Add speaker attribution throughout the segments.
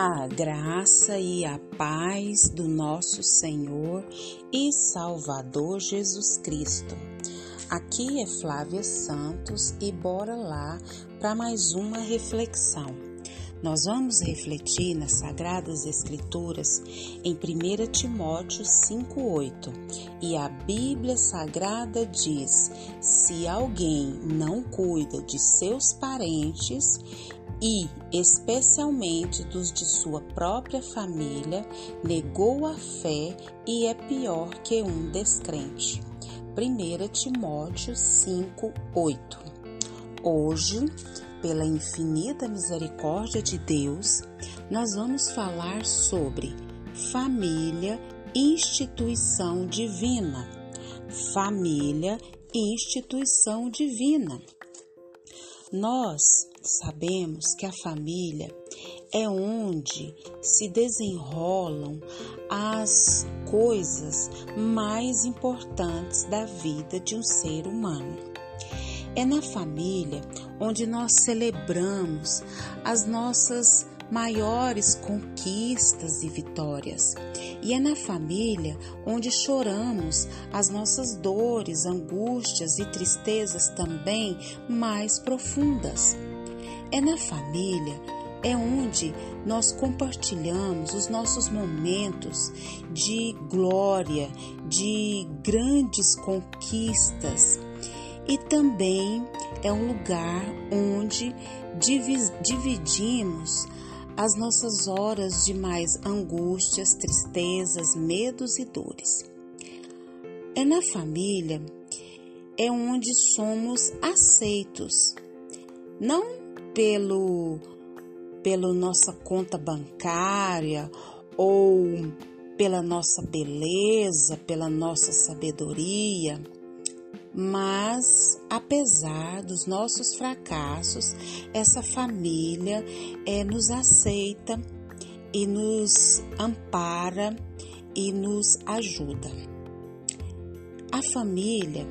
Speaker 1: A graça e a paz do nosso Senhor e Salvador Jesus Cristo. Aqui é Flávia Santos e bora lá para mais uma reflexão. Nós vamos refletir nas Sagradas Escrituras em 1 Timóteo 5,8 e a Bíblia Sagrada diz: se alguém não cuida de seus parentes e, especialmente dos de sua própria família, negou a fé e é pior que um descrente. 1 Timóteo 5, 8. Hoje, pela infinita misericórdia de Deus, nós vamos falar sobre família, instituição divina. Família, instituição divina. Nós sabemos que a família é onde se desenrolam as coisas mais importantes da vida de um ser humano. É na família onde nós celebramos as nossas maiores conquistas e vitórias. E é na família onde choramos as nossas dores, angústias e tristezas também mais profundas. É na família é onde nós compartilhamos os nossos momentos de glória, de grandes conquistas. E também é um lugar onde dividimos as nossas horas de mais angústias, tristezas, medos e dores. É na família é onde somos aceitos, não pelo pela nossa conta bancária ou pela nossa beleza, pela nossa sabedoria, mas apesar dos nossos fracassos, essa família é, nos aceita e nos ampara e nos ajuda. A família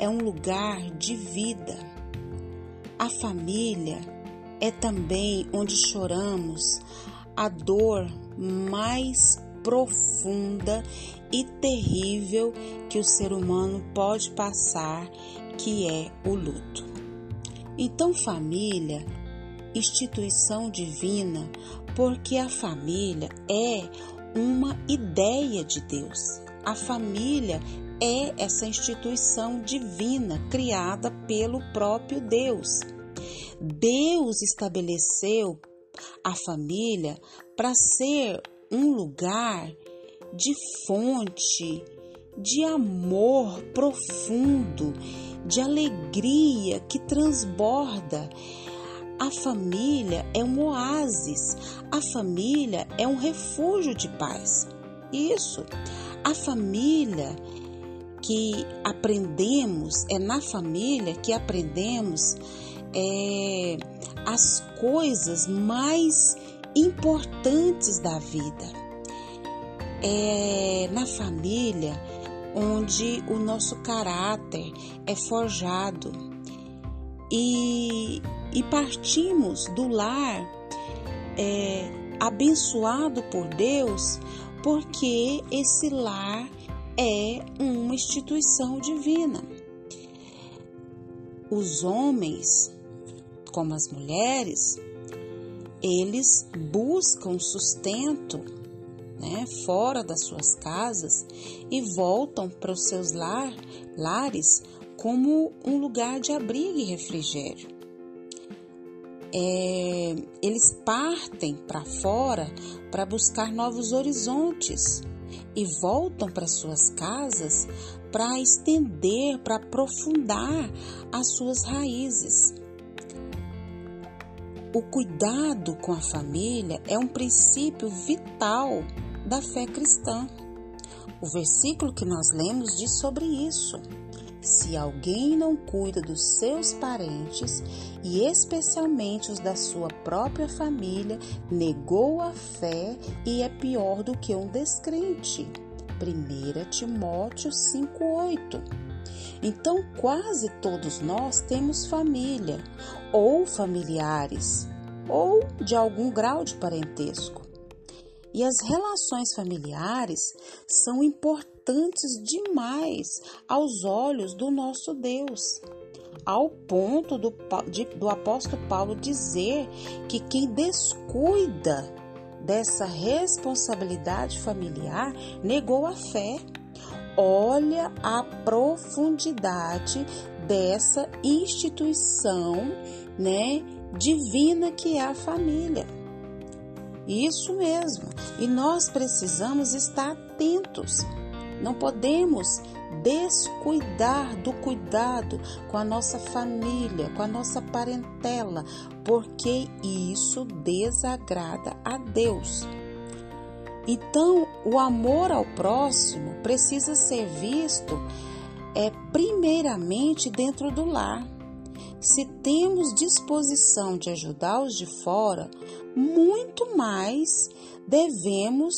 Speaker 1: é um lugar de vida. A família é também onde choramos a dor mais profunda e terrível que o ser humano pode passar, que é o luto. Então, família, instituição divina, porque a família é uma ideia de Deus. A família é essa instituição divina criada pelo próprio Deus. Deus estabeleceu a família para ser um lugar de fonte de amor profundo, de alegria que transborda. A família é um oásis, a família é um refúgio de paz. Isso, a família que aprendemos, é na família que aprendemos é, as coisas mais importantes da vida. É na família onde o nosso caráter é forjado e, e partimos do lar é, abençoado por Deus, porque esse lar é uma instituição divina. Os homens, como as mulheres, eles buscam sustento né, fora das suas casas e voltam para os seus lar, lares como um lugar de abrigo e refrigério. É, eles partem para fora para buscar novos horizontes e voltam para suas casas para estender, para aprofundar as suas raízes. O cuidado com a família é um princípio vital da fé cristã. O versículo que nós lemos diz sobre isso. Se alguém não cuida dos seus parentes, e especialmente os da sua própria família, negou a fé e é pior do que um descrente. 1 Timóteo 5,8. Então, quase todos nós temos família ou familiares ou de algum grau de parentesco. E as relações familiares são importantes demais aos olhos do nosso Deus, ao ponto do, de, do apóstolo Paulo dizer que quem descuida dessa responsabilidade familiar negou a fé. Olha a profundidade dessa instituição, né, divina que é a família. Isso mesmo. E nós precisamos estar atentos. Não podemos descuidar do cuidado com a nossa família, com a nossa parentela, porque isso desagrada a Deus. Então, o amor ao próximo precisa ser visto é primeiramente dentro do lar. Se temos disposição de ajudar os de fora, muito mais devemos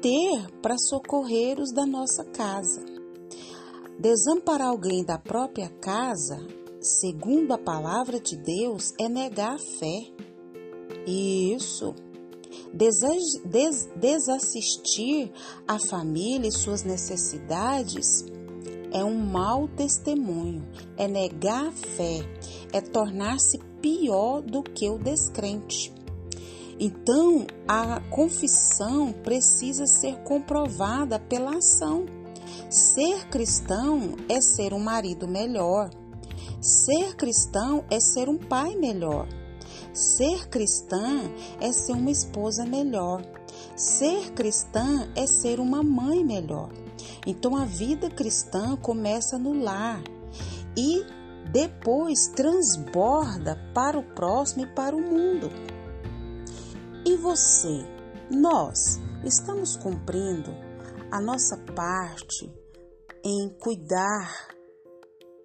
Speaker 1: ter para socorrer os da nossa casa. Desamparar alguém da própria casa, segundo a palavra de Deus, é negar a fé. Isso. Des desassistir a família e suas necessidades é um mau testemunho, é negar a fé, é tornar-se pior do que o descrente. Então, a confissão precisa ser comprovada pela ação. Ser cristão é ser um marido melhor. Ser cristão é ser um pai melhor. Ser cristã é ser uma esposa melhor. Ser cristã é ser uma mãe melhor. Então a vida cristã começa no lar e depois transborda para o próximo e para o mundo. E você, nós, estamos cumprindo a nossa parte em cuidar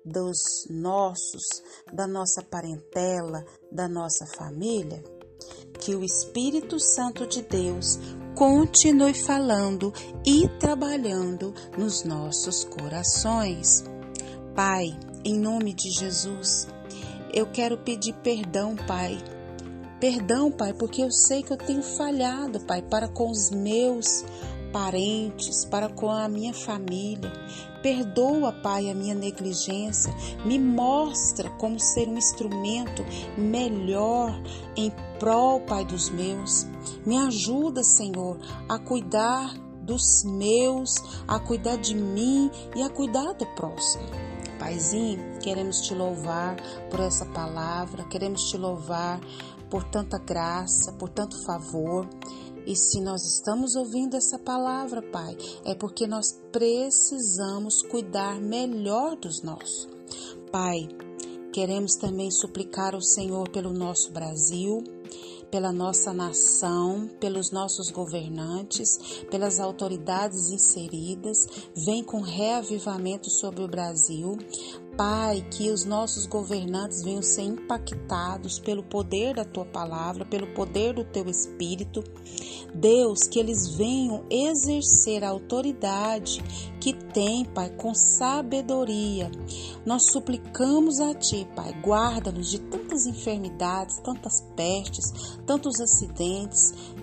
Speaker 1: dos nossos, da nossa parentela, da nossa família? Que o Espírito Santo de Deus continue falando e trabalhando nos nossos corações. Pai, em nome de Jesus, eu quero pedir perdão, Pai. Perdão, Pai, porque eu sei que eu tenho falhado, Pai, para com os meus parentes, para com a minha família. Perdoa, Pai, a minha negligência. Me mostra como ser um instrumento melhor em prol, Pai, dos meus. Me ajuda, Senhor, a cuidar dos meus, a cuidar de mim e a cuidar do próximo. Paizinho, queremos te louvar por essa palavra, queremos te louvar por tanta graça, por tanto favor. E se nós estamos ouvindo essa palavra, Pai, é porque nós precisamos cuidar melhor dos nossos. Pai, queremos também suplicar ao Senhor pelo nosso Brasil, pela nossa nação, pelos nossos governantes, pelas autoridades inseridas. Vem com reavivamento sobre o Brasil. Pai, que os nossos governantes venham ser impactados pelo poder da tua palavra, pelo poder do teu espírito. Deus, que eles venham exercer a autoridade que tem, Pai, com sabedoria. Nós suplicamos a Ti, Pai, guarda-nos de tantas enfermidades, tantas pestes, tantos acidentes,